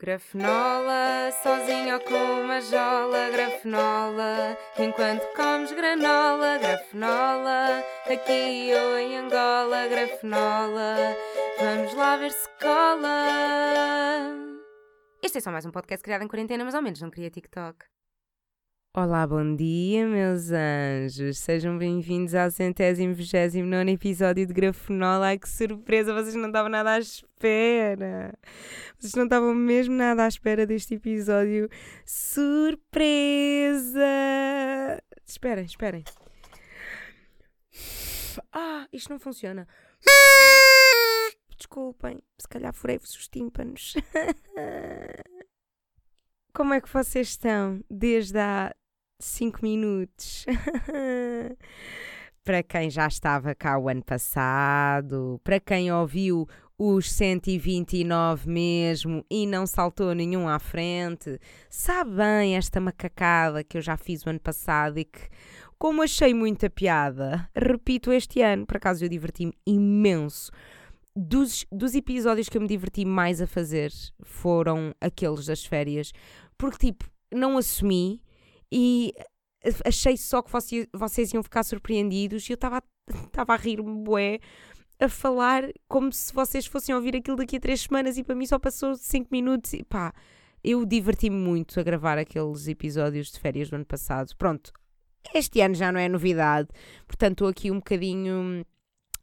Grafenola, sozinho ou com uma jola, grafenola, enquanto comes granola, grafenola, aqui ou em Angola, grafenola, vamos lá ver se cola. Este é só mais um podcast criado em quarentena, mas ao menos não queria TikTok. Olá, bom dia, meus anjos. Sejam bem-vindos ao centésimo, vigésimo nono episódio de Grafenola. Ai, que surpresa! Vocês não estavam nada à espera. Vocês não estavam mesmo nada à espera deste episódio. Surpresa! Esperem, esperem. Ah, isto não funciona. Desculpem, se calhar furei-vos os tímpanos. Como é que vocês estão desde há 5 minutos? para quem já estava cá o ano passado, para quem ouviu os 129 mesmo e não saltou nenhum à frente, sabe bem esta macacada que eu já fiz o ano passado e que, como achei muita piada, repito este ano. Por acaso eu diverti-me imenso dos, dos episódios que eu me diverti mais a fazer foram aqueles das férias, porque tipo, não assumi e achei só que vocês, iam ficar surpreendidos e eu estava a rir-me bué a falar como se vocês fossem ouvir aquilo daqui a três semanas e para mim só passou cinco minutos e pá, eu diverti-me muito a gravar aqueles episódios de férias do ano passado. Pronto, este ano já não é novidade, portanto estou aqui um bocadinho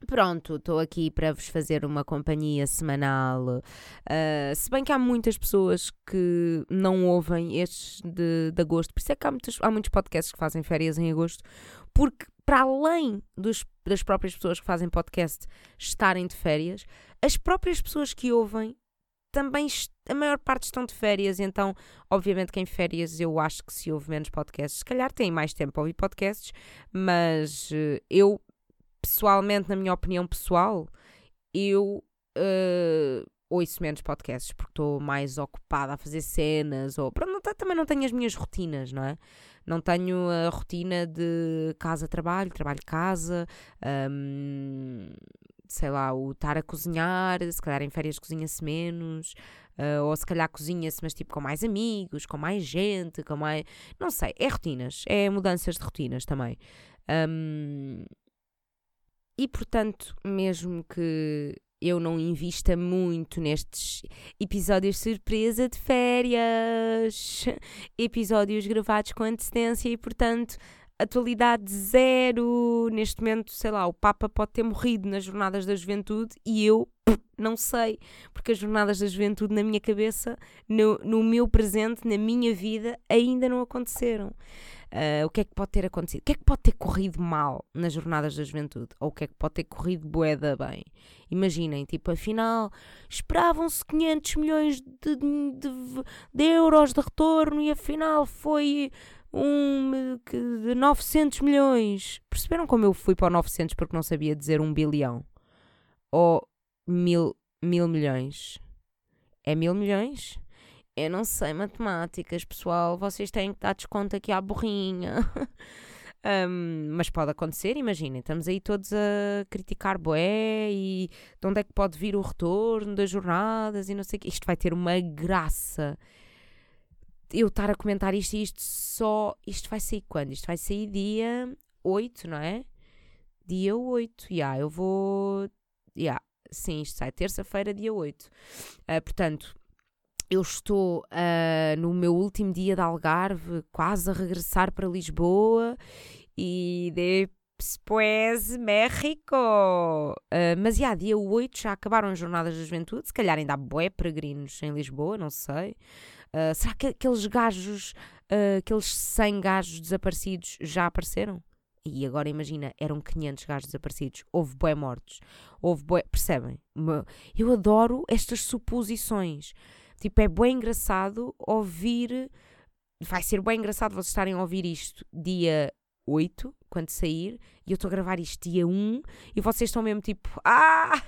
Pronto, estou aqui para vos fazer uma companhia semanal. Uh, se bem que há muitas pessoas que não ouvem estes de, de agosto, por isso é que há muitos, há muitos podcasts que fazem férias em agosto, porque para além dos, das próprias pessoas que fazem podcast estarem de férias, as próprias pessoas que ouvem também a maior parte estão de férias, então, obviamente, que em férias eu acho que se ouve menos podcasts, se calhar têm mais tempo a ouvir podcasts, mas uh, eu pessoalmente, na minha opinião pessoal, eu uh, ouço menos podcasts porque estou mais ocupada a fazer cenas ou pronto, não, também não tenho as minhas rotinas, não é? Não tenho a rotina de casa-trabalho, trabalho-casa, um, sei lá, o estar a cozinhar, se calhar em férias cozinha-se menos, uh, ou se calhar cozinha-se, mas tipo com mais amigos, com mais gente, com mais. Não sei, é rotinas, é mudanças de rotinas também. Um, e portanto, mesmo que eu não invista muito nestes episódios surpresa de férias, episódios gravados com antecedência e, portanto, atualidade zero. Neste momento, sei lá, o Papa pode ter morrido nas Jornadas da Juventude e eu não sei, porque as Jornadas da Juventude na minha cabeça, no, no meu presente, na minha vida, ainda não aconteceram. Uh, o que é que pode ter acontecido? O que é que pode ter corrido mal nas jornadas da juventude? Ou o que é que pode ter corrido boeda bem? Imaginem, tipo, afinal, esperavam-se 500 milhões de, de, de, euros de retorno e afinal foi um de 900 milhões. Perceberam como eu fui para o 900 porque não sabia dizer um bilhão? Ou mil, mil milhões? É mil milhões? Eu não sei matemáticas, pessoal. Vocês têm que dar desconto aqui à burrinha. um, mas pode acontecer, imaginem. Estamos aí todos a criticar Boé e de onde é que pode vir o retorno das jornadas e não sei o quê. Isto vai ter uma graça. Eu estar a comentar isto e isto só. Isto vai sair quando? Isto vai sair dia 8, não é? Dia 8. Já, yeah, eu vou. Yeah. sim, isto sai terça-feira, dia 8. Uh, ah, portanto eu estou uh, no meu último dia de Algarve, quase a regressar para Lisboa e depois México. Uh, mas já, dia 8 já acabaram as Jornadas da Juventude, se calhar ainda há bué peregrinos em Lisboa, não sei. Uh, será que aqueles gajos, aqueles 100 gajos desaparecidos já apareceram? E agora imagina, eram 500 gajos desaparecidos, houve bué mortos, houve bué, percebem? Eu adoro estas suposições. Tipo, é bem engraçado ouvir. Vai ser bem engraçado vocês estarem a ouvir isto dia 8, quando sair, e eu estou a gravar isto dia 1, e vocês estão mesmo tipo, ah,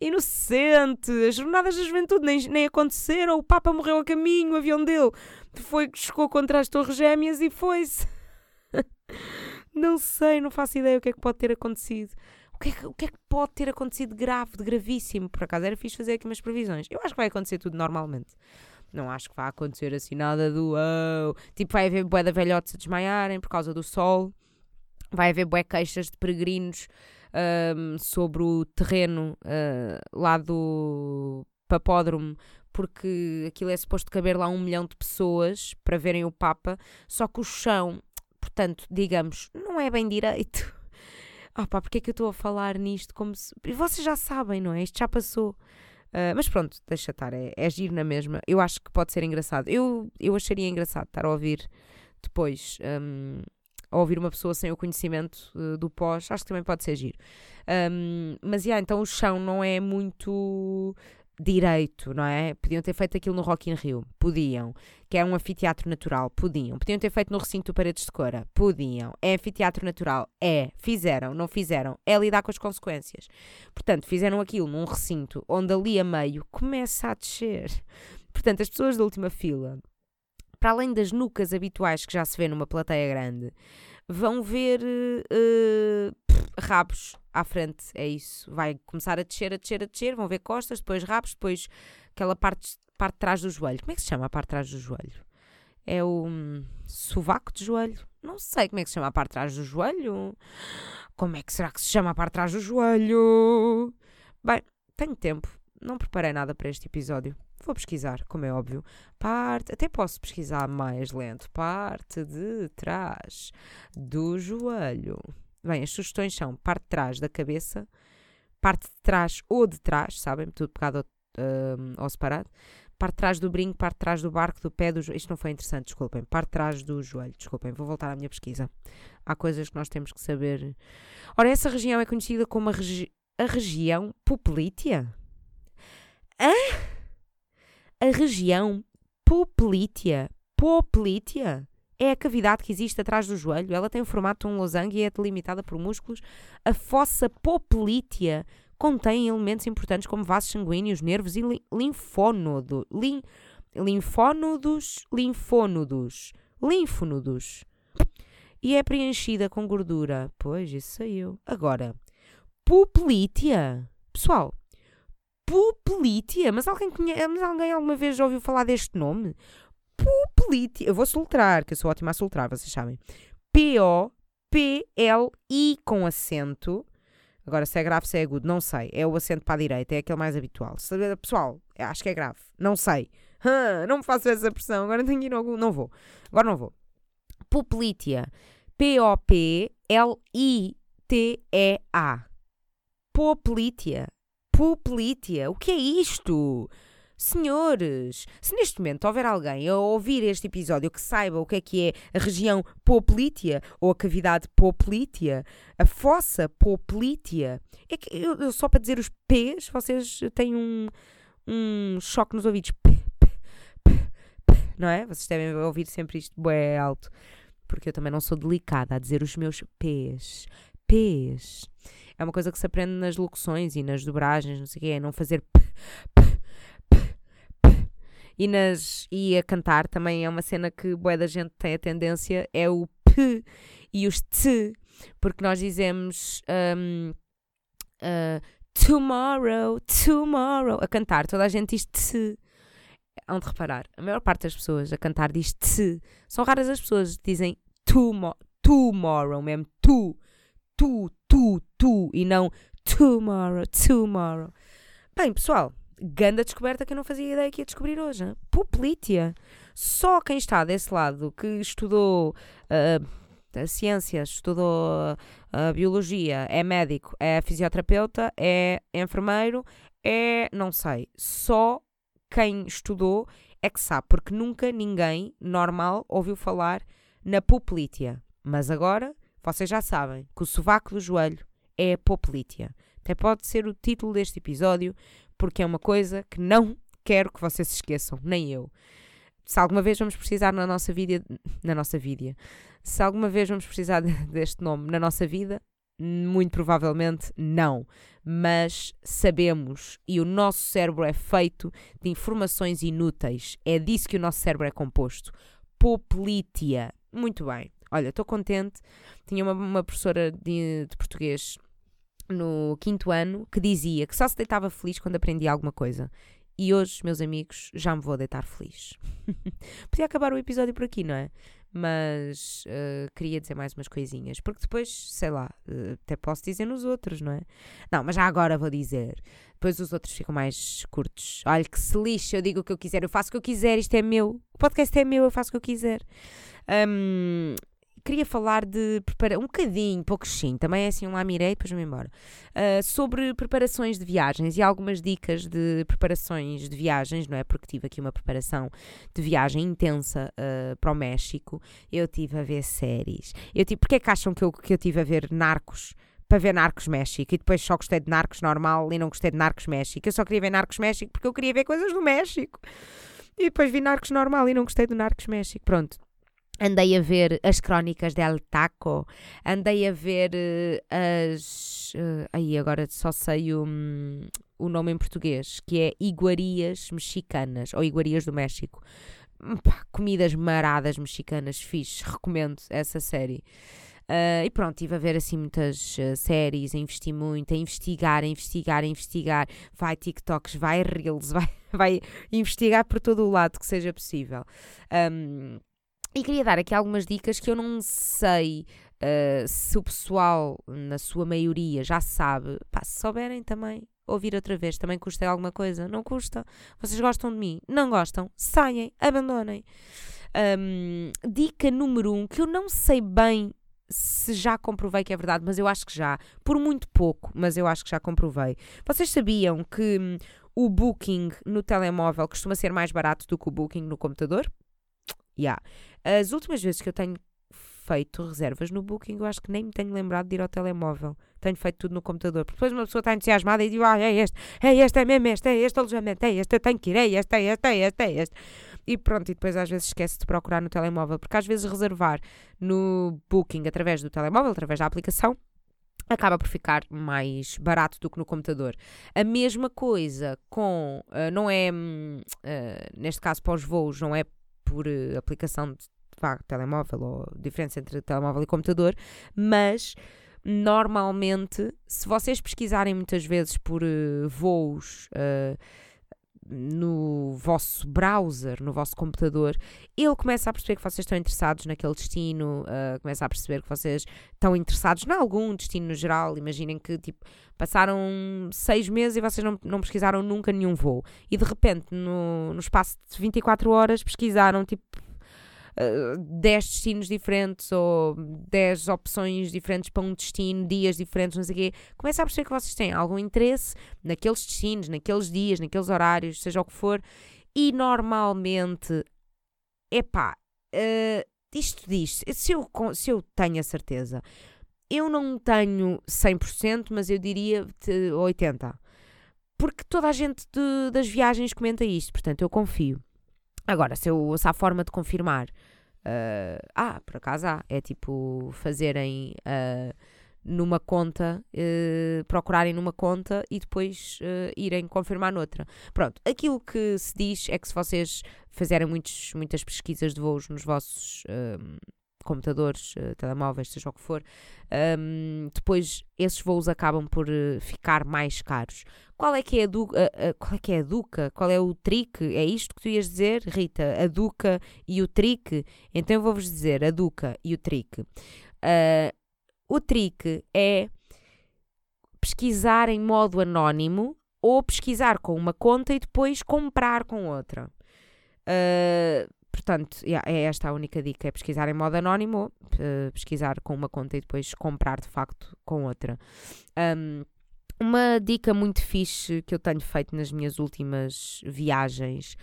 inocente, as jornadas da juventude nem, nem aconteceram, o Papa morreu a caminho, o avião dele foi, chocou contra as torres gêmeas e foi-se. não sei, não faço ideia o que é que pode ter acontecido que, é que, o que é que pode ter acontecido de grave, de gravíssimo? Por acaso era fixe fazer aqui umas previsões. Eu acho que vai acontecer tudo normalmente. Não acho que vá acontecer assim nada do oh. Tipo, vai haver bué de velhotes a desmaiarem por causa do sol. Vai haver bué queixas de peregrinos um, sobre o terreno uh, lá do papódromo porque aquilo é suposto caber lá um milhão de pessoas para verem o Papa, só que o chão, portanto, digamos, não é bem direito. Ah pá, porque é que eu estou a falar nisto como se... E vocês já sabem, não é? Isto já passou. Uh, mas pronto, deixa estar, é, é giro na mesma. Eu acho que pode ser engraçado. Eu, eu acharia engraçado estar a ouvir depois, um, a ouvir uma pessoa sem o conhecimento uh, do pós, acho que também pode ser giro. Um, mas, yeah, então o chão não é muito direito, não é? Podiam ter feito aquilo no Rock in Rio, podiam. Que é um anfiteatro natural, podiam. Podiam ter feito no recinto Paredes de Cora, podiam. É anfiteatro natural, é. Fizeram, não fizeram. É lidar com as consequências. Portanto, fizeram aquilo num recinto onde ali a meio começa a descer. Portanto, as pessoas da última fila, para além das nucas habituais que já se vê numa plateia grande, vão ver uh, rabos à frente, é isso. Vai começar a descer, a descer, a descer, vão ver costas, depois rabos, depois aquela parte, parte de trás do joelho. Como é que se chama a parte de trás do joelho? É o um, sovaco de joelho? Não sei como é que se chama a parte de trás do joelho. Como é que será que se chama a parte de trás do joelho? Bem, tenho tempo. Não preparei nada para este episódio. Vou pesquisar, como é óbvio. Parte, até posso pesquisar mais lento. Parte de trás do joelho. Bem, as sugestões são parte de trás da cabeça, parte de trás ou de trás, sabem? Tudo pegado uh, ao separado. Parte de trás do brinco, parte de trás do barco, do pé do joelho. Isto não foi interessante, desculpem. Parte de trás do joelho, desculpem. Vou voltar à minha pesquisa. Há coisas que nós temos que saber. Ora, essa região é conhecida como a, regi a região Poplítea. Hã? A região poplítea. Poplítea é a cavidade que existe atrás do joelho. Ela tem o formato de um losango e é delimitada por músculos. A fossa poplítea contém elementos importantes como vasos sanguíneos, nervos e linfónodo, lim, linfónodos, linfónodos, linfónodos. E é preenchida com gordura. Pois, isso saiu. Agora, poplítea. Pessoal, Puplítia. Mas alguém, conhece, mas alguém alguma vez já ouviu falar deste nome? Puplítia. Eu vou soltar, que eu sou ótima a soltar, vocês sabem. P-O-P-L-I com acento. Agora, se é grave, se é agudo, não sei. É o acento para a direita, é aquele mais habitual. Pessoal, acho que é grave. Não sei. não me faço essa pressão. Agora tenho que ir algum. Não vou. Agora não vou. Puplítia. P-O-P-L-I-T-E-A. Poplítia. Poplítea. O que é isto? Senhores, se neste momento houver alguém a ouvir este episódio que saiba o que é que é a região poplítea ou a cavidade poplítea, a fossa poplítea, é que eu, só para dizer os P's, vocês têm um, um choque nos ouvidos. P, p, p, não é? Vocês devem ouvir sempre isto bué alto, porque eu também não sou delicada a dizer os meus P's. P's é uma coisa que se aprende nas locuções e nas dobragens, não sei o quê, é não fazer p, p, p, p. E, nas, e a cantar também é uma cena que boa da gente tem a tendência, é o p e os t, porque nós dizemos um, uh, ah, tomorrow, tomorrow, a cantar, toda a gente diz t. Hão de reparar, a maior parte das pessoas a cantar diz t. São raras as pessoas que dizem tomorrow, tomorrow mesmo, tu, tu, tu, tu e não tomorrow, tomorrow. Bem, pessoal, grande descoberta que eu não fazia ideia que ia descobrir hoje. Puplítia. Só quem está desse lado, que estudou uh, a ciência, estudou a biologia, é médico, é fisioterapeuta, é enfermeiro, é. não sei. Só quem estudou é que sabe, porque nunca ninguém normal ouviu falar na puplítia. Mas agora vocês já sabem que o sovaco do joelho é a poplítea. Até pode ser o título deste episódio, porque é uma coisa que não quero que vocês se esqueçam, nem eu. Se alguma vez vamos precisar na nossa vida, na nossa vida, se alguma vez vamos precisar deste nome na nossa vida, muito provavelmente não. Mas sabemos e o nosso cérebro é feito de informações inúteis. É disso que o nosso cérebro é composto. Poplítea. Muito bem. Olha, estou contente. Tinha uma, uma professora de, de, português no quinto ano que dizia que só se deitava feliz quando aprendia alguma coisa. E hoje, meus amigos, já me vou deitar feliz. Podia acabar o episódio por aqui, não é? Mas uh, queria dizer mais umas coisinhas, porque depois, sei lá, uh, até posso dizer nos outros, não é? Não, mas já agora vou dizer. Depois os outros ficam mais curtos. Olha que se lixa, eu digo o que eu quiser, eu faço o que eu quiser, isto é meu. O podcast é meu, eu faço o que eu quiser. Um, queria falar de preparar um bocadinho, pouco sim, também é assim um lá mirei, depois vou embora, uh, sobre preparações de viagens e algumas dicas de preparações de viagens, não é? Porque tive aqui uma preparação de viagem intensa uh, para o México, eu tive a ver séries, eu tive, porque é que acham que eu, que eu tive a ver Narcos? Para ver Narcos México e depois só gostei de Narcos normal e não gostei de Narcos México. Eu só queria ver Narcos México porque eu queria ver coisas do México. E depois vi Narcos normal e não gostei do Narcos México. Pronto, Andei a ver as crónicas de El Taco, andei a ver uh, as. Uh, aí agora só sei o, um, o nome em português, que é Iguarias Mexicanas, ou Iguarias do México. Hum, pá, comidas maradas mexicanas, fixe, recomendo essa série. Uh, e pronto, estive a ver assim muitas uh, séries, a investir muito, a investigar, a investigar, a investigar. Vai TikToks, vai Reels, vai, vai investigar por todo o lado que seja possível. Um, e queria dar aqui algumas dicas que eu não sei uh, se o pessoal, na sua maioria, já sabe. Pá, se souberem também, ouvir outra vez, também custa alguma coisa? Não custa. Vocês gostam de mim? Não gostam? Saem, abandonem. Um, dica número um, que eu não sei bem se já comprovei que é verdade, mas eu acho que já. Por muito pouco, mas eu acho que já comprovei. Vocês sabiam que hum, o Booking no telemóvel costuma ser mais barato do que o Booking no computador? Yeah. As últimas vezes que eu tenho feito reservas no Booking, eu acho que nem me tenho lembrado de ir ao telemóvel. Tenho feito tudo no computador. Porque depois uma pessoa está entusiasmada e diz: ah, é este, é este, é mesmo este, é este alojamento, é este, eu tenho que ir, é este, é este, é este, é este. E pronto, e depois às vezes esquece de procurar no telemóvel, porque às vezes reservar no Booking através do telemóvel, através da aplicação, acaba por ficar mais barato do que no computador. A mesma coisa com, uh, não é, uh, neste caso para os voos, não é por uh, aplicação de pá, telemóvel ou diferença entre telemóvel e computador, mas normalmente, se vocês pesquisarem muitas vezes por uh, voos uh, no vosso browser, no vosso computador, ele começa a perceber que vocês estão interessados naquele destino, uh, começa a perceber que vocês estão interessados em algum destino no geral. Imaginem que tipo, passaram seis meses e vocês não, não pesquisaram nunca nenhum voo. E de repente, no, no espaço de 24 horas, pesquisaram tipo 10 destinos diferentes ou 10 opções diferentes para um destino, dias diferentes, não sei o quê, começa a perceber que vocês têm algum interesse naqueles destinos, naqueles dias, naqueles horários, seja o que for, e normalmente, epá, uh, isto diz, se eu, se eu tenho a certeza, eu não tenho 100%, mas eu diria 80%. Porque toda a gente de, das viagens comenta isto, portanto eu confio. Agora, se, eu, se há forma de confirmar, uh, ah, por acaso há, é tipo fazerem uh, numa conta, uh, procurarem numa conta e depois irem confirmar noutra. Pronto, aquilo que se diz é que se vocês fizerem muitos, muitas pesquisas de voos nos vossos computadores, uh, telemóveis, seja o que for, um, depois esses voos acabam por uh, ficar mais caros. Qual é que é a, du uh, qual é que é a Duca? Qual é o trick? É isto que tu ias dizer, Rita? A Duca e o trick? Então eu vou-vos dizer a Duca e o trick. o trick é pesquisar em modo anónimo ou pesquisar com uma conta e depois comprar com outra. Uh, Portanto, é esta a única dica: é pesquisar em modo anónimo, pesquisar com uma conta e depois comprar de facto com outra. Um, uma dica muito fixe que eu tenho feito nas minhas últimas viagens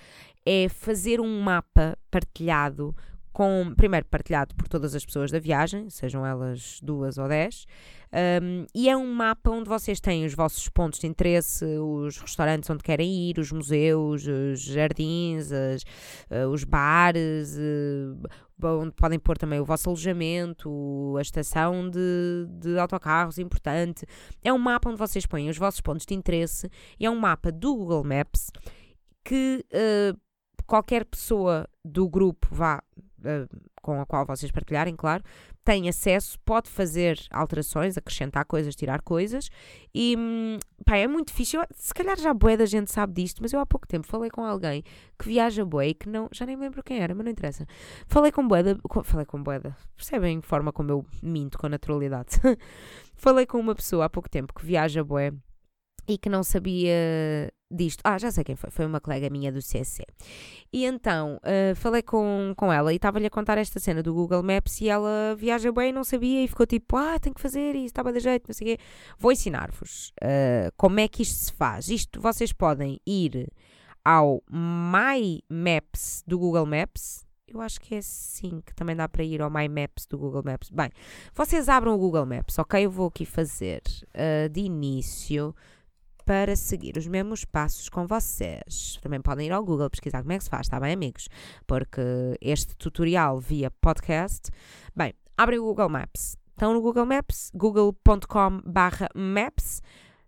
é fazer um mapa partilhado com, primeiro partilhado por todas as pessoas da viagem, sejam elas duas ou dez, um, e é um mapa onde vocês têm os vossos pontos de interesse, os restaurantes onde querem ir, os museus, os jardins, as, uh, os bares, uh, onde podem pôr também o vosso alojamento, a estação de, de autocarros importante. É um mapa onde vocês põem os vossos pontos de interesse e é um mapa do Google Maps que uh, qualquer pessoa do grupo, vá, uh, com a qual vocês partilharem, claro, tem acesso, pode fazer alterações, acrescentar coisas, tirar coisas. E hum, pá, é muito difícil. Se calhar já boé da gente sabe disto, mas eu há pouco tempo falei com alguém que viaja boé e que não. Já nem me lembro quem era, mas não interessa. Falei com boeda. Falei com boeda. Percebem a forma como eu minto com naturalidade? falei com uma pessoa há pouco tempo que viaja boé e que não sabia disto. Ah, já sei quem foi. Foi uma colega minha do CC. E então, uh, falei com, com ela e estava-lhe a contar esta cena do Google Maps e ela viaja bem, não sabia e ficou tipo, ah, tenho que fazer isso, estava de jeito, não sei o quê. Vou ensinar-vos uh, como é que isto se faz. Isto, vocês podem ir ao My Maps do Google Maps. Eu acho que é assim que também dá para ir ao My Maps do Google Maps. Bem, vocês abram o Google Maps, ok? Eu vou aqui fazer uh, de início para seguir os mesmos passos com vocês. Também podem ir ao Google pesquisar como é que se faz, está bem, amigos? Porque este tutorial via podcast. Bem, abrem o Google Maps. Estão no Google Maps, google.com/maps.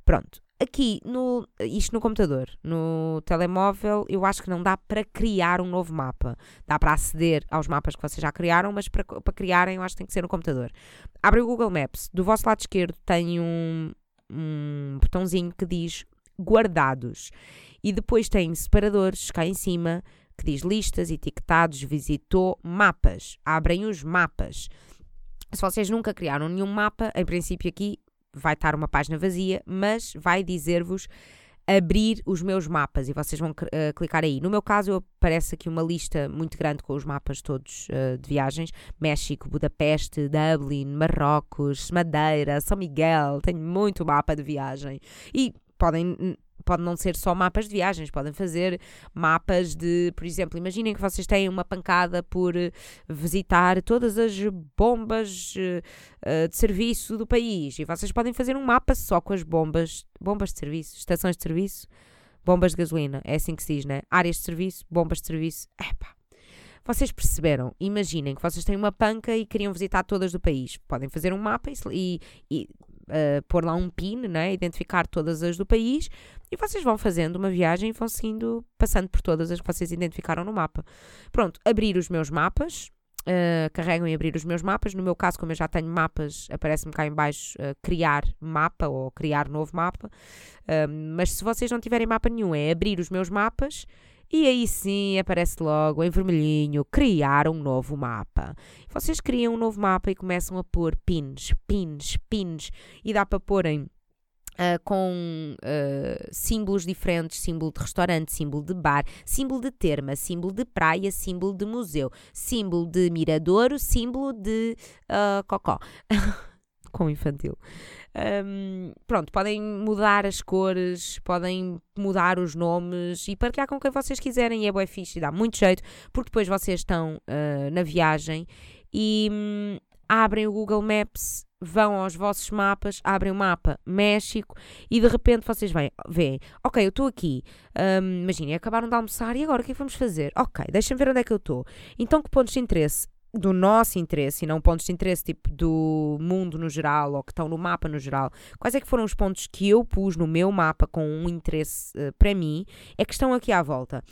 Pronto. Aqui, no, isto no computador, no telemóvel, eu acho que não dá para criar um novo mapa. Dá para aceder aos mapas que vocês já criaram, mas para, para criarem eu acho que tem que ser no computador. Abre o Google Maps. Do vosso lado esquerdo tem um, um botãozinho que diz guardados. E depois tem separadores cá em cima que diz listas, etiquetados, visitou, mapas. Abrem os mapas. Se vocês nunca criaram nenhum mapa, em princípio aqui vai estar uma página vazia, mas vai dizer-vos abrir os meus mapas e vocês vão uh, clicar aí. No meu caso, aparece aqui uma lista muito grande com os mapas todos uh, de viagens: México, Budapeste, Dublin, Marrocos, Madeira, São Miguel. Tenho muito mapa de viagem e podem pode não ser só mapas de viagens, podem fazer mapas de, por exemplo, imaginem que vocês têm uma pancada por eh, visitar todas as bombas uh, de serviço do país e vocês podem fazer um mapa só com as bombas, bombas de serviço, estações de serviço, bombas de gasolina, é assim que se diz, né? Áreas de serviço, bombas de serviço, epá. Vocês perceberam? Imaginem que vocês têm uma panca e queriam visitar todas do país. Podem fazer um mapa e, e uh, pôr lá um PIN, né? identificar todas as do país, e vocês vão fazendo uma viagem e vão seguindo, passando por todas as que vocês identificaram no mapa. Pronto, abrir os meus mapas. Uh, carregam em abrir os meus mapas. No meu caso, como eu já tenho mapas, aparece-me cá em baixo uh, criar mapa ou criar novo mapa. Uh, mas se vocês não tiverem mapa nenhum, é abrir os meus mapas e aí sim aparece logo em vermelhinho criar um novo mapa. Vocês criam um novo mapa e começam a pôr pins, pins, pins. E dá para porem Uh, com uh, símbolos diferentes, símbolo de restaurante, símbolo de bar, símbolo de terma, símbolo de praia, símbolo de museu, símbolo de miradouro, símbolo de uh, cocó. com infantil. Um, pronto, podem mudar as cores, podem mudar os nomes e partilhar com quem vocês quiserem. E é bué fixe e dá muito jeito, porque depois vocês estão uh, na viagem e um, abrem o Google Maps, vão aos vossos mapas, abrem o mapa México e de repente vocês veem, veem ok, eu estou aqui, um, imaginem, acabaram de almoçar e agora o que é que vamos fazer? Ok, deixem ver onde é que eu estou. Então, que pontos de interesse do nosso interesse e não pontos de interesse tipo do mundo no geral ou que estão no mapa no geral, quais é que foram os pontos que eu pus no meu mapa com um interesse uh, para mim, é que estão aqui à volta.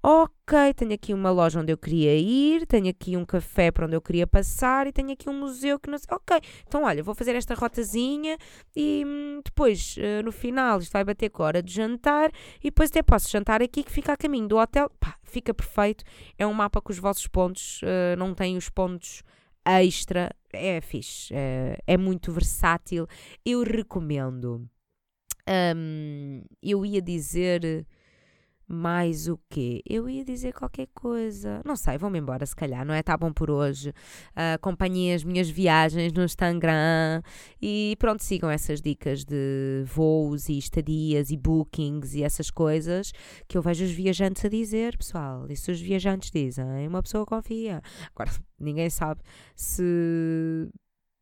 Ok, tenho aqui uma loja onde eu queria ir, tenho aqui um café para onde eu queria passar e tenho aqui um museu que não sei. Ok, então olha, vou fazer esta rotazinha e hum, depois, uh, no final, isto vai bater com a hora de jantar e depois até posso jantar aqui que fica a caminho do hotel. Pá, fica perfeito. É um mapa com os vossos pontos, uh, não tem os pontos extra. É fixe, é, é muito versátil. Eu recomendo. Um, eu ia dizer mais o quê? Eu ia dizer qualquer coisa. Não sei, vão-me embora, se calhar, não é? Tá bom por hoje. Uh, acompanhem as minhas viagens no Instagram e pronto, sigam essas dicas de voos e estadias e bookings e essas coisas que eu vejo os viajantes a dizer, pessoal. E se os viajantes dizem, uma pessoa confia. Agora, ninguém sabe se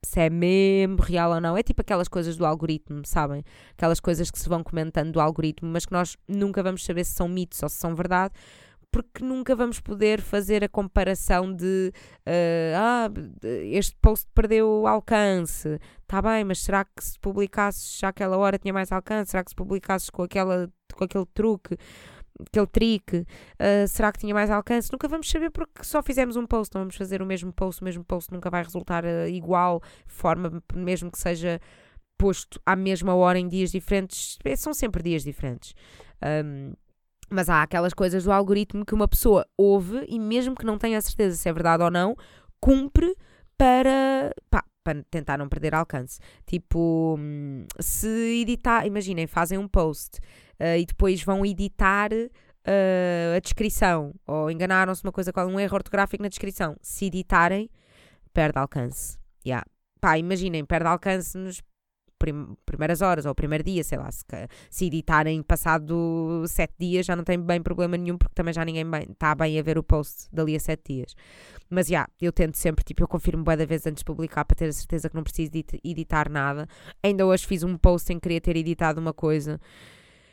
se é mesmo real ou não. É tipo aquelas coisas do algoritmo, sabem? Aquelas coisas que se vão comentando do algoritmo, mas que nós nunca vamos saber se são mitos ou se são verdade, porque nunca vamos poder fazer a comparação de uh, ah, este post perdeu alcance. Está bem, mas será que se publicasses já aquela hora tinha mais alcance? Será que se publicasses com, aquela, com aquele truque? Aquele trick, uh, será que tinha mais alcance? Nunca vamos saber porque só fizemos um post, não vamos fazer o mesmo post, o mesmo post nunca vai resultar uh, igual, forma, mesmo que seja posto à mesma hora em dias diferentes, é, são sempre dias diferentes. Um, mas há aquelas coisas do algoritmo que uma pessoa ouve e mesmo que não tenha certeza se é verdade ou não, cumpre para, pá, para tentar não perder alcance. Tipo, hum, se editar, imaginem, fazem um post uh, e depois vão editar uh, a descrição ou enganaram-se uma coisa com um erro ortográfico na descrição. Se editarem, perde alcance. Yeah. Pá, imaginem, perde alcance nos prim primeiras horas ou o primeiro dia, sei lá, se, se editarem passado sete dias já não tem bem problema nenhum porque também já ninguém está bem, bem a ver o post dali a sete dias. Mas já, yeah, eu tento sempre, tipo, eu confirmo boa da vez antes de publicar para ter a certeza que não preciso editar nada. Ainda hoje fiz um post sem querer ter editado uma coisa.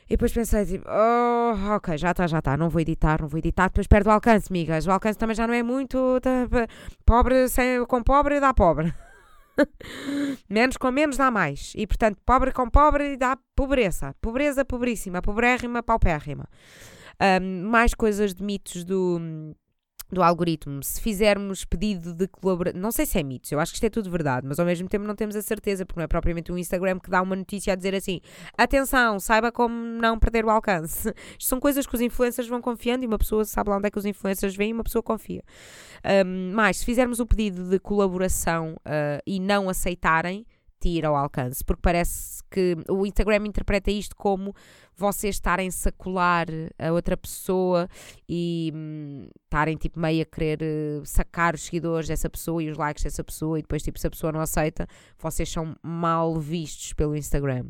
E depois pensei, tipo, oh, ok, já está, já está, não vou editar, não vou editar, depois perde o alcance, migas. O alcance também já não é muito. Tá, pobre sem, com pobre dá pobre. menos com menos dá mais. E portanto, pobre com pobre dá pobreza. Pobreza pobríssima, pobrérrima, paupérrima. Um, mais coisas de mitos do do algoritmo, se fizermos pedido de colaboração, não sei se é mitos, eu acho que isto é tudo verdade, mas ao mesmo tempo não temos a certeza, porque não é propriamente um Instagram que dá uma notícia a dizer assim: atenção, saiba como não perder o alcance. Isto são coisas que os influencers vão confiando e uma pessoa sabe lá onde é que os influencers vêm e uma pessoa confia. Um, mas se fizermos o pedido de colaboração uh, e não aceitarem, tira ao alcance, porque parece que o Instagram interpreta isto como vocês estarem-se a colar a outra pessoa e hum, estarem tipo meio a querer uh, sacar os seguidores dessa pessoa e os likes dessa pessoa e depois tipo se a pessoa não aceita, vocês são mal vistos pelo Instagram.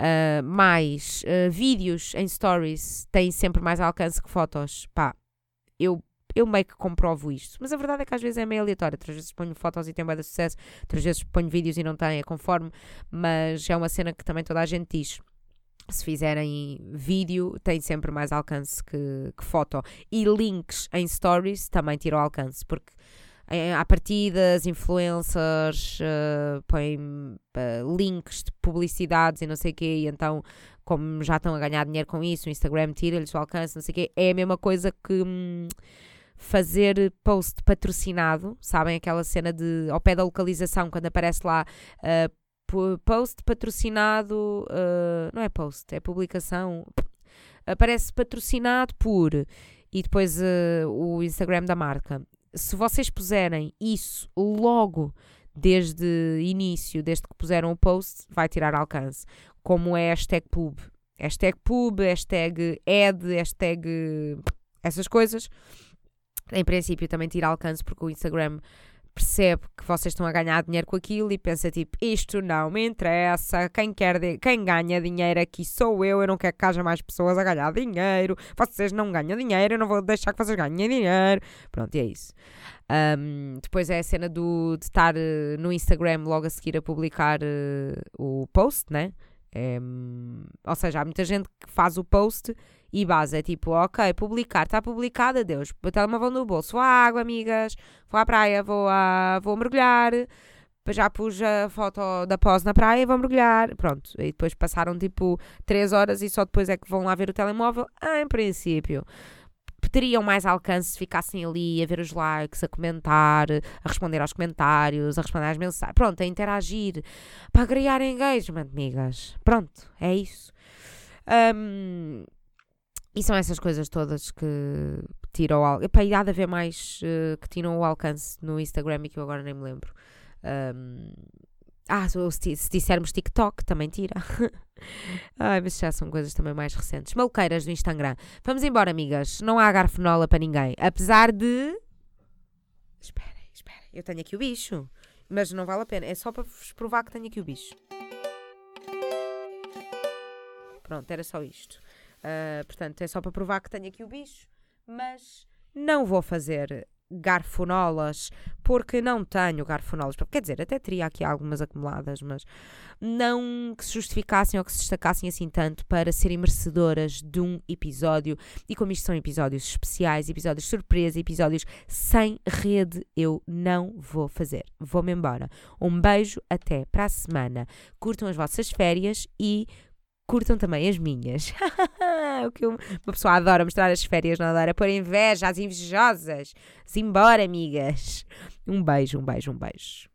Uh, mais uh, vídeos em stories têm sempre mais alcance que fotos. Pá, eu eu meio que comprovo isto. Mas a verdade é que às vezes é meio aleatório. Outras vezes ponho fotos e tem bem sucesso, outras vezes ponho vídeos e não tem, é conforme. Mas é uma cena que também toda a gente diz. Se fizerem vídeo, tem sempre mais alcance que, que foto. E links em stories também tiram alcance, porque à partida as influencers uh, põem uh, links de publicidades e não sei o quê, e então, como já estão a ganhar dinheiro com isso, o Instagram tira-lhes o alcance, não sei o quê, é a mesma coisa que. Hum, fazer post patrocinado, sabem aquela cena de ao pé da localização, quando aparece lá uh, post patrocinado, uh, não é post, é publicação, aparece patrocinado por e depois uh, o Instagram da marca. Se vocês puserem isso logo desde início, desde que puseram o post, vai tirar alcance. Como é hashtag pub. Hashtag pub, hashtag ad, hashtag essas coisas em princípio também tira alcance porque o Instagram percebe que vocês estão a ganhar dinheiro com aquilo e pensa tipo, isto não me interessa, quem quer quem ganha dinheiro aqui sou eu, eu não quero que haja mais pessoas a ganhar dinheiro, vocês não ganham dinheiro, eu não vou deixar que vocês ganhem dinheiro. Pronto, e é isso. Um, depois é a cena do, de estar uh, no Instagram logo a seguir a publicar uh, o post, né? É, ou seja, há muita gente que faz o post e base é tipo, ok, publicar, está publicado, adeus, o telemóvel no bolso, vou à água, amigas, vou à praia, vou, a, vou mergulhar, já pus a foto da pós na praia, vou mergulhar, pronto, e depois passaram tipo 3 horas e só depois é que vão lá ver o telemóvel, em princípio teriam mais alcance se ficassem ali a ver os likes, a comentar, a responder aos comentários, a responder às mensagens. Pronto, a interagir para criar engagement, amigas. Pronto, é isso. Um, e são essas coisas todas que tiram o alcance. há de haver mais uh, que tiram o alcance no Instagram e que eu agora nem me lembro. Um, ah, se, se dissermos TikTok, também tira. Ai, mas já são coisas também mais recentes. Maluqueiras do Instagram. Vamos embora, amigas. Não há garfenola para ninguém. Apesar de. Esperem, esperem. Eu tenho aqui o bicho. Mas não vale a pena. É só para vos provar que tenho aqui o bicho. Pronto, era só isto. Uh, portanto, é só para provar que tenho aqui o bicho. Mas não vou fazer garfonolas, porque não tenho garfonolas. Quer dizer, até teria aqui algumas acumuladas, mas não que se justificassem ou que se destacassem assim tanto para serem merecedoras de um episódio. E como isto são episódios especiais, episódios surpresa, episódios sem rede, eu não vou fazer. Vou-me embora. Um beijo, até para a semana. Curtam as vossas férias e curtam também as minhas. o que uma pessoa adora mostrar as férias, não adora pôr inveja às invejosas. Simbora, amigas. Um beijo, um beijo, um beijo.